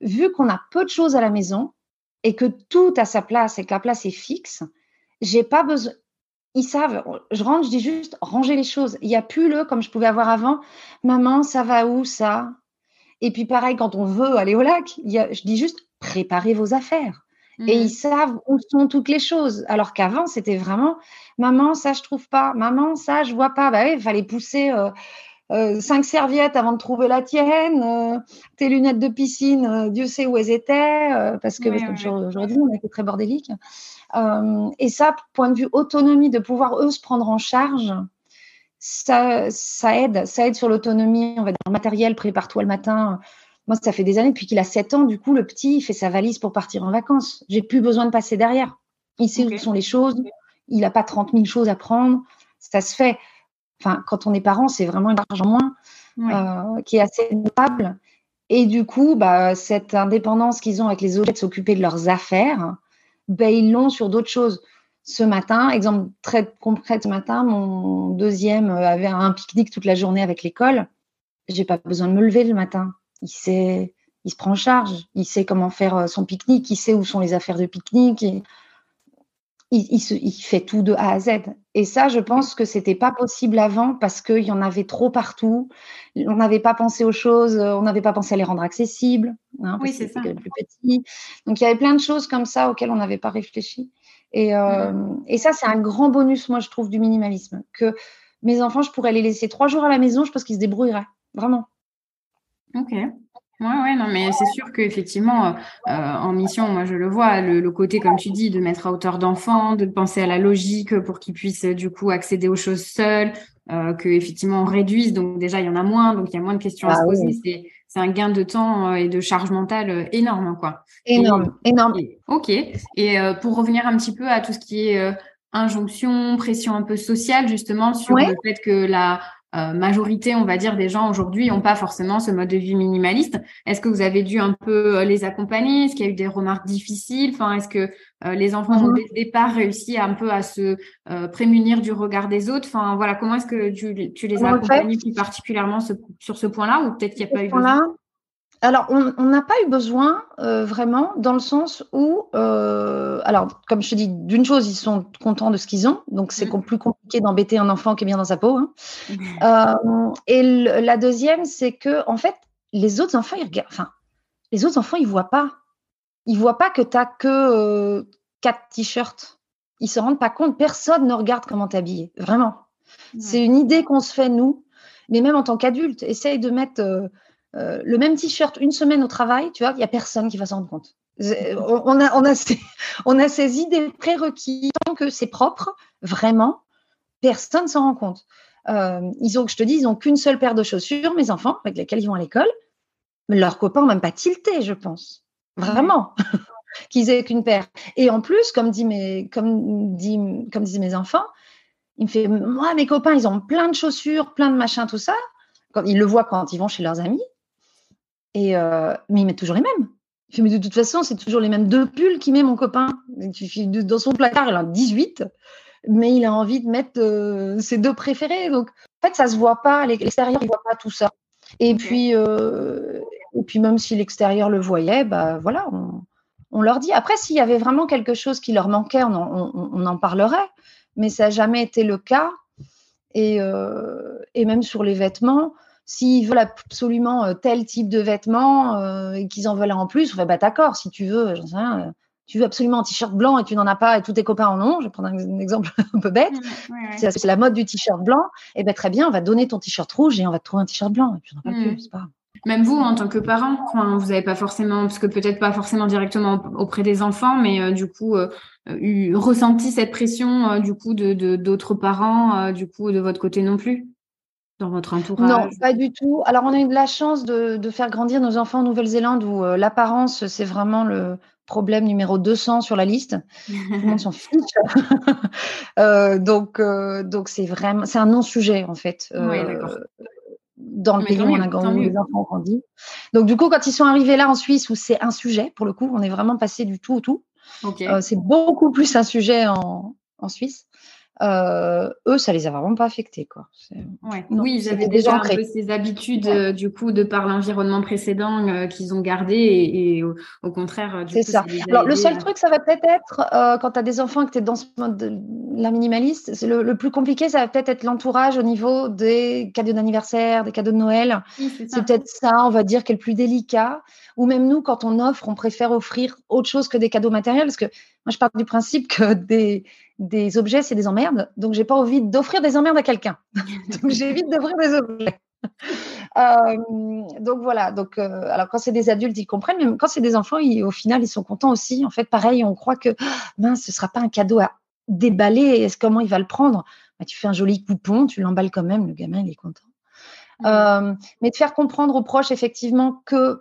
Vu qu'on a peu de choses à la maison, et que tout a sa place et que la place est fixe, j'ai pas besoin. Ils savent, je rentre, je dis juste ranger les choses. Il n'y a plus le, comme je pouvais avoir avant, maman, ça va où ça? Et puis pareil, quand on veut aller au lac, je dis juste préparez vos affaires. Et mmh. ils savent où sont toutes les choses. Alors qu'avant, c'était vraiment, maman, ça je trouve pas, maman, ça je vois pas. Bah oui, il fallait pousser. Euh, euh, cinq serviettes avant de trouver la tienne, euh, tes lunettes de piscine, euh, Dieu sait où elles étaient, parce que aujourd'hui on était très bordélique. et ça, point de vue autonomie, de pouvoir eux se prendre en charge, ça, ça aide, ça aide sur l'autonomie, on va dire matériel, prépare-toi le matin. Moi, ça fait des années depuis qu'il a 7 ans, du coup, le petit, il fait sa valise pour partir en vacances. J'ai plus besoin de passer derrière. Il sait où sont les choses, il n'a pas 30 000 choses à prendre, ça se fait enfin, quand on est parent, c'est vraiment une charge en moins euh, qui est assez notable. Et du coup, bah, cette indépendance qu'ils ont avec les objets de s'occuper de leurs affaires, bah, ils l'ont sur d'autres choses. Ce matin, exemple très concret ce matin, mon deuxième avait un pique-nique toute la journée avec l'école. J'ai pas besoin de me lever le matin. Il sait, il se prend en charge. Il sait comment faire euh, son pique-nique. Il sait où sont les affaires de pique-nique il, fait tout de A à Z. Et ça, je pense que c'était pas possible avant parce qu'il y en avait trop partout. On n'avait pas pensé aux choses, on n'avait pas pensé à les rendre accessibles. Hein, oui, c'est ça. Plus petit. Donc il y avait plein de choses comme ça auxquelles on n'avait pas réfléchi. Et, euh, et ça, c'est un grand bonus, moi, je trouve, du minimalisme. Que mes enfants, je pourrais les laisser trois jours à la maison, je pense qu'ils se débrouilleraient. Vraiment. Ok. Ouais, ouais, non, mais c'est sûr qu'effectivement, euh, en mission, moi je le vois, le, côté, comme tu dis, de mettre à hauteur d'enfant, de penser à la logique pour qu'ils puissent du coup accéder aux choses seuls, euh, que effectivement on réduise, donc déjà il y en a moins, donc il y a moins de questions à se ah poser. C'est un gain de temps euh, et de charge mentale euh, énorme, quoi. Énorme, énorme. ok. Et pour revenir un petit peu à tout ce qui est injonction, pression un peu sociale, justement, sur le fait que la euh, majorité, on va dire, des gens aujourd'hui n'ont pas forcément ce mode de vie minimaliste. Est-ce que vous avez dû un peu euh, les accompagner? Est-ce qu'il y a eu des remarques difficiles? Enfin, est-ce que euh, les enfants ont mhm. dès le départ réussi un peu à se prémunir du regard des autres? Enfin, voilà, comment est-ce que tu, les as accompagnés plus particulièrement sur ce point-là Ou peut-être qu'il n'y a pas eu besoin? Alors, on n'a pas eu besoin euh, vraiment dans le sens où, euh, alors, comme je te dis, d'une chose, ils sont contents de ce qu'ils ont, donc c'est mmh. plus compliqué d'embêter un enfant qui est bien dans sa peau. Hein. Mmh. Euh, et la deuxième, c'est que, en fait, les autres enfants, ils regardent, enfin, les autres enfants, ils voient pas. Ils voient pas que tu n'as que quatre t-shirts. Ils se rendent pas compte. Personne ne regarde comment es habillé. Vraiment. C'est une idée qu'on se fait, nous. Mais même en tant qu'adulte, essaye de mettre euh, le même t-shirt une semaine au travail, tu vois, il n'y a personne qui va s'en rendre compte. On a, on, a ces, on a ces idées prérequises, tant que c'est propre, vraiment, personne s'en rend compte. Euh, ils ont, je te dis, ils n'ont qu'une seule paire de chaussures, mes enfants, avec lesquels ils vont à l'école. Leurs copains n'ont même pas tilté, je pense. Vraiment. qu'ils aient qu'une paire. Et en plus, comme, dit mes, comme, dit, comme disent mes enfants, il me fait, moi, mes copains, ils ont plein de chaussures, plein de machins, tout ça. Quand, ils le voient quand ils vont chez leurs amis. Et euh, mais il met toujours les mêmes. Il mais de toute façon, c'est toujours les mêmes deux pulls qu'il met mon copain. Dans son placard, il en a 18, mais il a envie de mettre euh, ses deux préférés. Donc, en fait, ça se voit pas. L'extérieur, il voit pas tout ça. Et puis, euh, et puis même si l'extérieur le voyait, bah voilà, on, leur dit. Après, s'il y avait vraiment quelque chose qui leur manquait, on en, parlerait. Mais ça n'a jamais été le cas. Et, et même sur les vêtements, S'ils veulent absolument euh, tel type de vêtements euh, et qu'ils en veulent en plus, on fait bah d'accord, si tu veux, j'en sais rien, euh, tu veux absolument un t-shirt blanc et tu n'en as pas et tous tes copains en ont, je vais prendre un, exemple un peu bête, c'est la mode du t-shirt blanc, et ben très bien, on va donner ton t-shirt rouge et on va te trouver un t-shirt blanc, et puis on en plus, pas Même vous, en tant que parent, vous n'avez pas forcément, parce que peut-être pas forcément directement auprès des enfants, mais euh, du coup, euh, eu, ressenti cette pression euh, du coup de d'autres parents, du coup de votre côté non plus? Dans votre entourage? Non, pas du tout. Alors, on a eu de la chance de, de faire grandir nos enfants en Nouvelle-Zélande où l'apparence, c'est vraiment le problème numéro 200 sur la liste. Tout le monde s'en fiche. donc, donc c'est vraiment, c'est un non-sujet en fait. Oui, dans le pays où on a grandi, les enfants ont grandi. Donc, du coup, quand ils sont arrivés là en Suisse, où c'est un sujet, pour le coup, on est vraiment passé du tout au tout. Euh, c'est beaucoup plus un sujet en, en Suisse. Euh, eux, ça les a vraiment pas affectés, quoi. oui, ils avaient déjà un peu ces habitudes, euh, du coup, de par l'environnement précédent euh, qu'ils ont gardé et, au, contraire, c'est ça. Alors, le seul truc, ça va peut-être être, quand tu as des enfants et que tu es dans ce mode de la minimaliste, c'est le, plus compliqué, ça va peut-être être, l'entourage au niveau des cadeaux d'anniversaire, des cadeaux de Noël. c'est peut-être ça, on va dire, qui est le plus délicat. Ou même nous, quand on offre, on préfère offrir autre chose que des cadeaux matériels parce que moi, je pars du principe que des, des objets, c'est des emmerdes. Donc, j'ai pas envie d'offrir des emmerdes à quelqu'un. donc, j'évite d'offrir des objets. Euh, donc voilà. Donc, euh, alors quand c'est des adultes, ils comprennent, mais quand c'est des enfants, au final, ils sont contents aussi. En fait, pareil, on croit que mince, ce sera pas un cadeau à déballer. Est-ce comment il va le prendre? Bah, Tu fais un joli coupon, tu l'emballes quand même. Le gamin, il est content. Euh, mais de faire comprendre aux proches effectivement que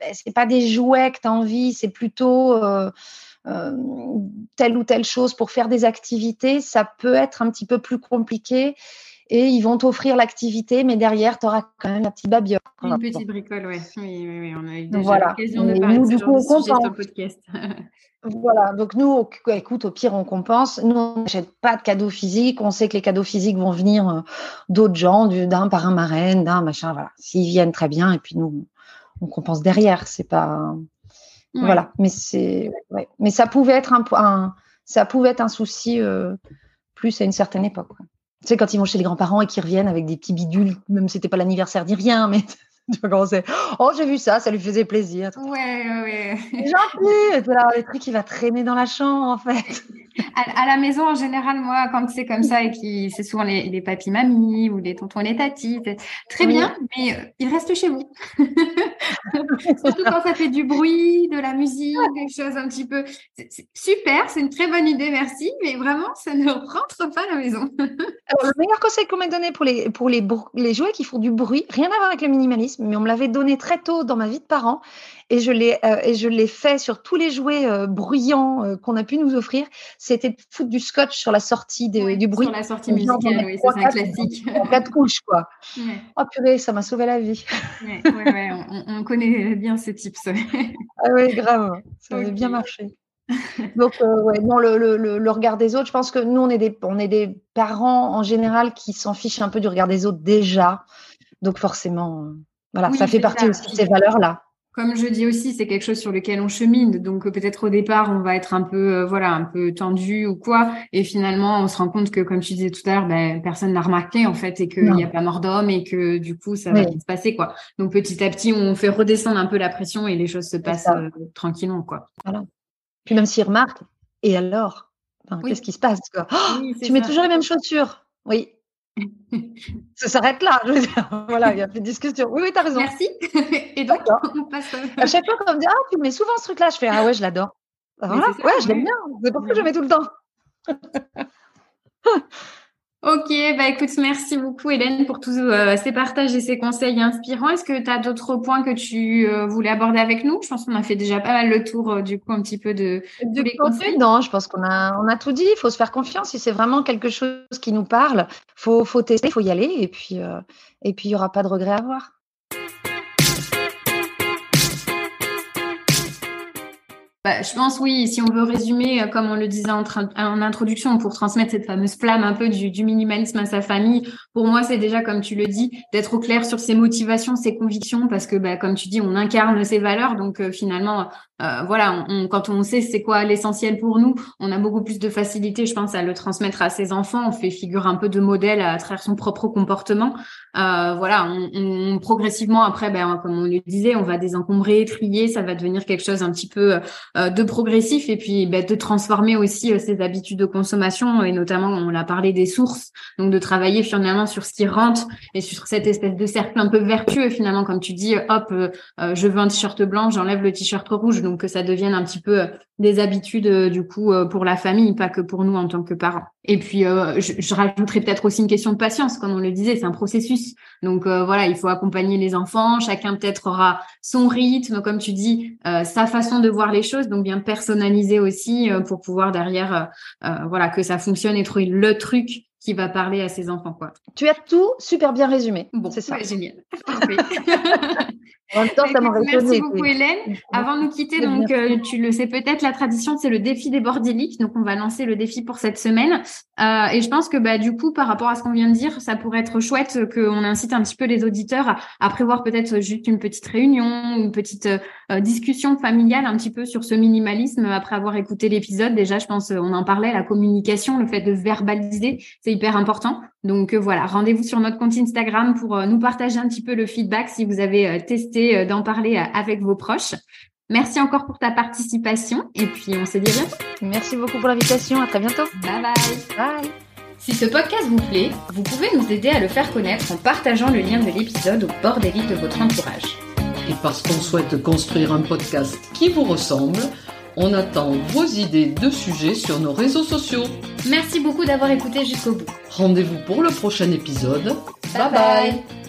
ben, c'est pas des jouets que tu as envie, c'est plutôt euh, telle ou telle chose pour faire des activités, ça peut être un petit peu plus compliqué. Et ils vont t'offrir l'activité, mais derrière, tu auras quand même la petite babiole. Une petite bricole, ouais. oui. Oui, oui, On a eu déjà l'occasion de parler nous, de ce genre de sujet sur le podcast. Voilà, donc nous, écoute, au pire, on compense. Nous, on n'achète pas de cadeaux physiques. On sait que les cadeaux physiques vont venir euh, d'autres gens, d'un parrain marraine, d'un machin. Voilà, s'ils viennent très bien, et puis nous, on compense derrière. C'est pas, voilà, mais c'est, mais ça pouvait être un, ça pouvait être un souci euh, plus à une certaine époque. Tu sais, quand ils vont chez les grands-parents et qu'ils reviennent avec des petits bidules, même si c'était pas l'anniversaire ni rien, mais tu commencer. Oh, j'ai vu ça, ça lui faisait plaisir. Ouais, ouais. Gentil. Là, les trucs, il va traîner dans la chambre, en fait. À, la maison, en général, moi, quand c'est comme ça et qui, c'est souvent les, les papis mamies ou les tontons les tatis, très bien, mais euh, il reste chez vous. Surtout quand ça fait du bruit, de la musique, des choses un petit peu. Super, c'est une très bonne idée, merci, mais vraiment, ça ne rentre pas à la maison. Alors, le meilleur conseil qu'on m'ait donné pour les, pour les, les jouets qui font du bruit, rien à voir avec le minimalisme, mais on me l'avait donné très tôt dans ma vie de parent et je l'ai euh, et je l'ai fait sur tous les jouets euh, bruyants euh, qu'on a pu nous offrir. C'était de foutre du scotch sur la sortie du bruit. Sur la sortie musicale, oui, c'est un classique. quatre couches, quoi. Oh purée, ça m'a sauvé la vie. ouais, ouais, on, on, connaît bien ces tips. ah oui, grave. Ça avait bien marché. Donc, ouais, non, le, le, le, regard des autres, je pense que nous, on est des, on est des parents en général qui s'en fichent un peu du regard des autres déjà. Donc, forcément, voilà, ça fait partie aussi de ces valeurs-là comme je dis aussi, c'est quelque chose sur lequel on chemine. Donc peut-être au départ, on va être un peu, euh, voilà, un peu tendu ou quoi. Et finalement, on se rend compte que, comme tu disais tout à l'heure, ben, personne n'a remarqué en fait, et qu'il n'y a pas mort d'homme, et que du coup, ça va se passer quoi. Donc petit à petit, on fait redescendre un peu la pression et les choses se passent euh, tranquillement quoi. Voilà. Puis même s'ils remarquent, et alors, qu'est-ce qui se passe quoi? Tu mets toujours les mêmes chaussures. Oui, ça s'arrête là. Je veux dire. Voilà, il n'y a plus de discussion. Oui, oui, tu as raison. Merci. Et donc, on passe. Euh, à chaque fois qu'on me dit Ah, tu mets souvent ce truc-là, je fais Ah ouais, je l'adore. Voilà. Ouais, je l'aime bien. C'est pour ça que je mets tout le temps. Ok, bah écoute, merci beaucoup Hélène pour tous euh, ces partages et ces conseils inspirants. Est-ce que tu as d'autres points que tu euh, voulais aborder avec nous? Je pense qu'on a fait déjà pas mal le tour euh, du coup un petit peu de, de les conseils. Non, je pense qu'on a, on a tout dit. Il faut se faire confiance. Si c'est vraiment quelque chose qui nous parle, faut, faut tester, il faut y aller et puis, et puis il n'y aura pas de regret à avoir. Bah, je pense oui, si on veut résumer, euh, comme on le disait en, introduction, pour transmettre cette fameuse flamme un peu du, du minimalisme à sa famille, pour moi c'est déjà, comme tu le dis, d'être au clair sur ses motivations, ses convictions, parce que bah, comme tu dis, on incarne ses valeurs, donc euh, finalement, euh, voilà, on, quand on sait c'est quoi l'essentiel pour nous, on a beaucoup plus de facilité, je pense, à le transmettre à ses enfants. On fait figure un peu de modèle à travers son propre comportement. voilà, on, on, progressivement après, ben, comme on le disait, on va désencombrer, trier, ça va devenir quelque chose un petit peu de progressif et puis bah, de transformer aussi ses habitudes de consommation. Et notamment on l'a parlé des sources, donc de travailler finalement sur ce qui rentre et sur cette espèce de cercle un peu vertueux finalement, comme tu dis, hop, je veux un t-shirt blanc, j'enlève le t-shirt rouge, donc que ça devienne un petit peu des habitudes du coup pour la famille, pas que pour nous en tant que parents. Et puis je, je rajouterais peut-être aussi une question de patience, comme on le disait, c'est un processus. Donc voilà, il faut accompagner les enfants, chacun peut-être aura son rythme, comme tu dis, euh, sa façon de voir les choses, donc bien personnaliser aussi euh, pour pouvoir derrière, euh, voilà, que ça fonctionne et trouver le truc qui va parler à ses enfants, quoi. Tu as tout super bien résumé. Bon, c'est ça. génial. En même temps, ça Merci beaucoup, Hélène. Avant de nous quitter, donc, euh, tu le sais peut-être, la tradition, c'est le défi des bordéliques. Donc, on va lancer le défi pour cette semaine. Euh, et je pense que, bah, du coup, par rapport à ce qu'on vient de dire, ça pourrait être chouette qu'on incite un petit peu les auditeurs à, prévoir peut-être juste une petite réunion, une petite euh, discussion familiale un petit peu sur ce minimalisme après avoir écouté l'épisode. Déjà, je pense, on en parlait, la communication, le fait de verbaliser, c'est hyper important. Donc voilà, rendez-vous sur notre compte Instagram pour nous partager un petit peu le feedback si vous avez testé euh, d'en parler euh, avec vos proches. Merci encore pour ta participation et puis on se dit à bientôt. Merci beaucoup pour l'invitation, à très bientôt. Bye bye. Bye. Si ce podcast vous plaît, vous pouvez nous aider à le faire connaître en partageant le lien de l'épisode au bord des lits de votre entourage. Et parce qu'on souhaite construire un podcast qui vous ressemble, on attend vos idées de sujets sur nos réseaux sociaux. Merci beaucoup d'avoir écouté jusqu'au bout. Rendez-vous pour le prochain épisode. bye. bye.